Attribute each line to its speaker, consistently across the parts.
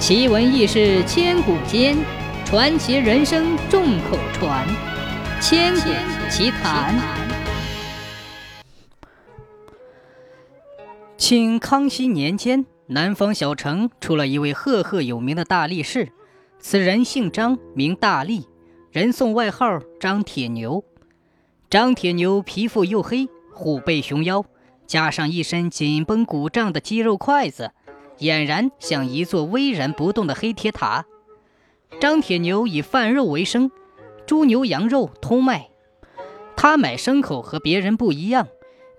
Speaker 1: 奇闻异事千古间，传奇人生众口传。千古奇谈。清康熙年间，南方小城出了一位赫赫有名的大力士，此人姓张，名大力，人送外号张铁牛。张铁牛皮肤黝黑，虎背熊腰，加上一身紧绷鼓胀的肌肉块子。俨然像一座巍然不动的黑铁塔。张铁牛以贩肉为生，猪牛羊肉通卖。他买牲口和别人不一样，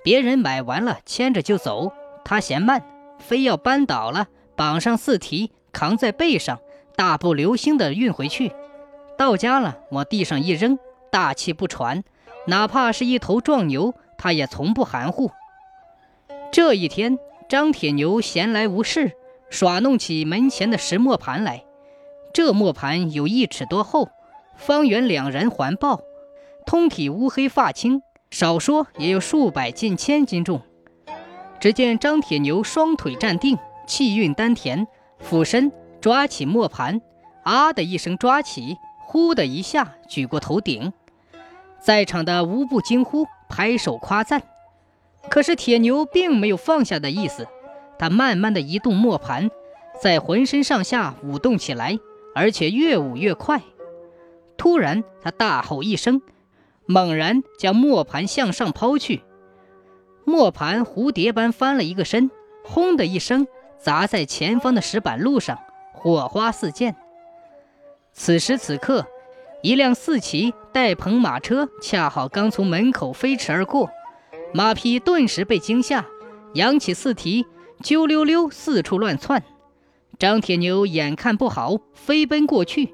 Speaker 1: 别人买完了牵着就走，他嫌慢，非要扳倒了，绑上四蹄，扛在背上，大步流星地运回去。到家了，往地上一扔，大气不喘。哪怕是一头壮牛，他也从不含糊。这一天。张铁牛闲来无事，耍弄起门前的石磨盘来。这磨盘有一尺多厚，方圆两人环抱，通体乌黑发青，少说也有数百近千斤重。只见张铁牛双腿站定，气运丹田，俯身抓起磨盘，啊的一声抓起，呼的一下举过头顶。在场的无不惊呼，拍手夸赞。可是铁牛并没有放下的意思，他慢慢的移动磨盘，在浑身上下舞动起来，而且越舞越快。突然，他大吼一声，猛然将磨盘向上抛去，磨盘蝴蝶般翻了一个身，轰的一声砸在前方的石板路上，火花四溅。此时此刻，一辆四骑带棚马车恰好刚从门口飞驰而过。马匹顿时被惊吓，扬起四蹄，啾溜溜四处乱窜。张铁牛眼看不好，飞奔过去，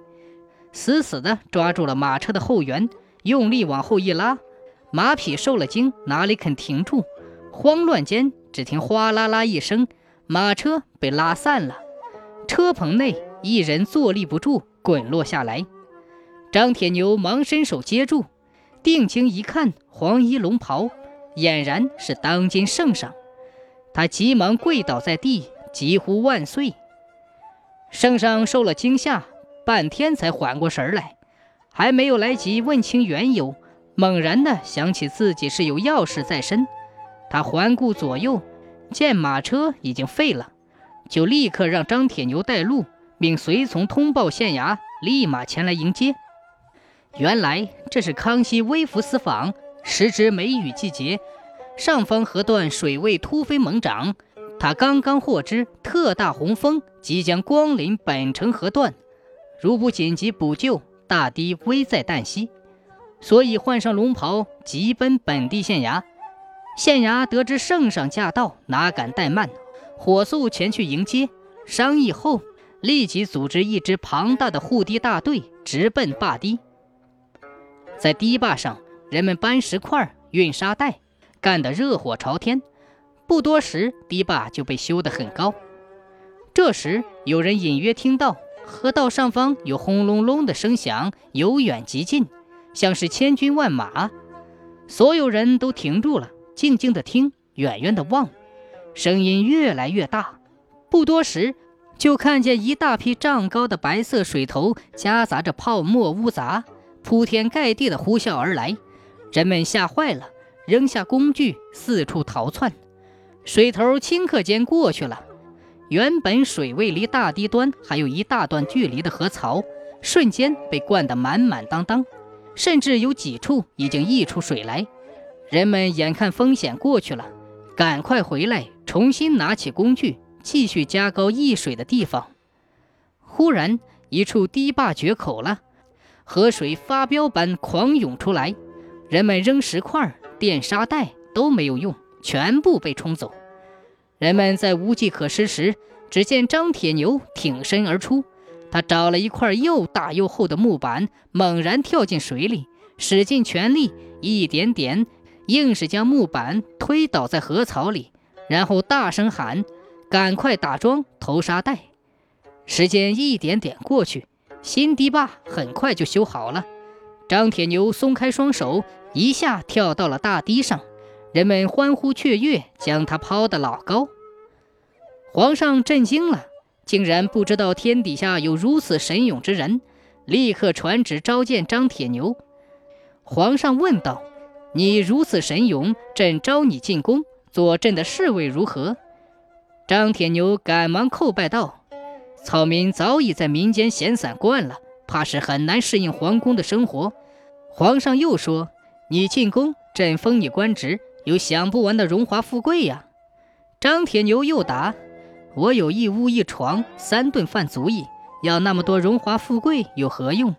Speaker 1: 死死地抓住了马车的后缘，用力往后一拉。马匹受了惊，哪里肯停住？慌乱间，只听哗啦啦一声，马车被拉散了。车棚内一人坐立不住，滚落下来。张铁牛忙伸手接住，定睛一看，黄衣龙袍。俨然是当今圣上，他急忙跪倒在地，急呼万岁。圣上受了惊吓，半天才缓过神来，还没有来及问清缘由，猛然的想起自己是有要事在身。他环顾左右，见马车已经废了，就立刻让张铁牛带路，命随从通报县衙，立马前来迎接。原来这是康熙微服私访。时值梅雨季节，上方河段水位突飞猛涨。他刚刚获知特大洪峰即将光临本城河段，如不紧急补救，大堤危在旦夕。所以换上龙袍，急奔本地县衙。县衙得知圣上驾到，哪敢怠慢，火速前去迎接。商议后，立即组织一支庞大的护堤大队，直奔坝堤。在堤坝上。人们搬石块、运沙袋，干得热火朝天。不多时，堤坝就被修得很高。这时，有人隐约听到河道上方有轰隆隆的声响，由远及近，像是千军万马。所有人都停住了，静静地听，远远地望。声音越来越大。不多时，就看见一大批丈高的白色水头，夹杂着泡沫污杂，铺天盖地地呼啸而来。人们吓坏了，扔下工具，四处逃窜。水头顷刻间过去了，原本水位离大堤端还有一大段距离的河槽，瞬间被灌得满满当当，甚至有几处已经溢出水来。人们眼看风险过去了，赶快回来，重新拿起工具，继续加高溢水的地方。忽然，一处堤坝决口了，河水发飙般狂涌出来。人们扔石块、垫沙袋都没有用，全部被冲走。人们在无计可施时，只见张铁牛挺身而出，他找了一块又大又厚的木板，猛然跳进水里，使尽全力，一点点，硬是将木板推倒在河槽里，然后大声喊：“赶快打桩投沙袋！”时间一点点过去，新堤坝很快就修好了。张铁牛松开双手，一下跳到了大堤上，人们欢呼雀跃，将他抛得老高。皇上震惊了，竟然不知道天底下有如此神勇之人，立刻传旨召见张铁牛。皇上问道：“你如此神勇，朕召你进宫，做朕的侍卫如何？”张铁牛赶忙叩拜道：“草民早已在民间闲散惯了，怕是很难适应皇宫的生活。”皇上又说：“你进宫，朕封你官职，有享不完的荣华富贵呀。”张铁牛又答：“我有一屋一床，三顿饭足矣，要那么多荣华富贵有何用？”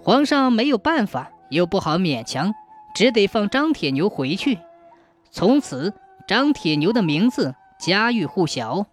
Speaker 1: 皇上没有办法，又不好勉强，只得放张铁牛回去。从此，张铁牛的名字家喻户晓。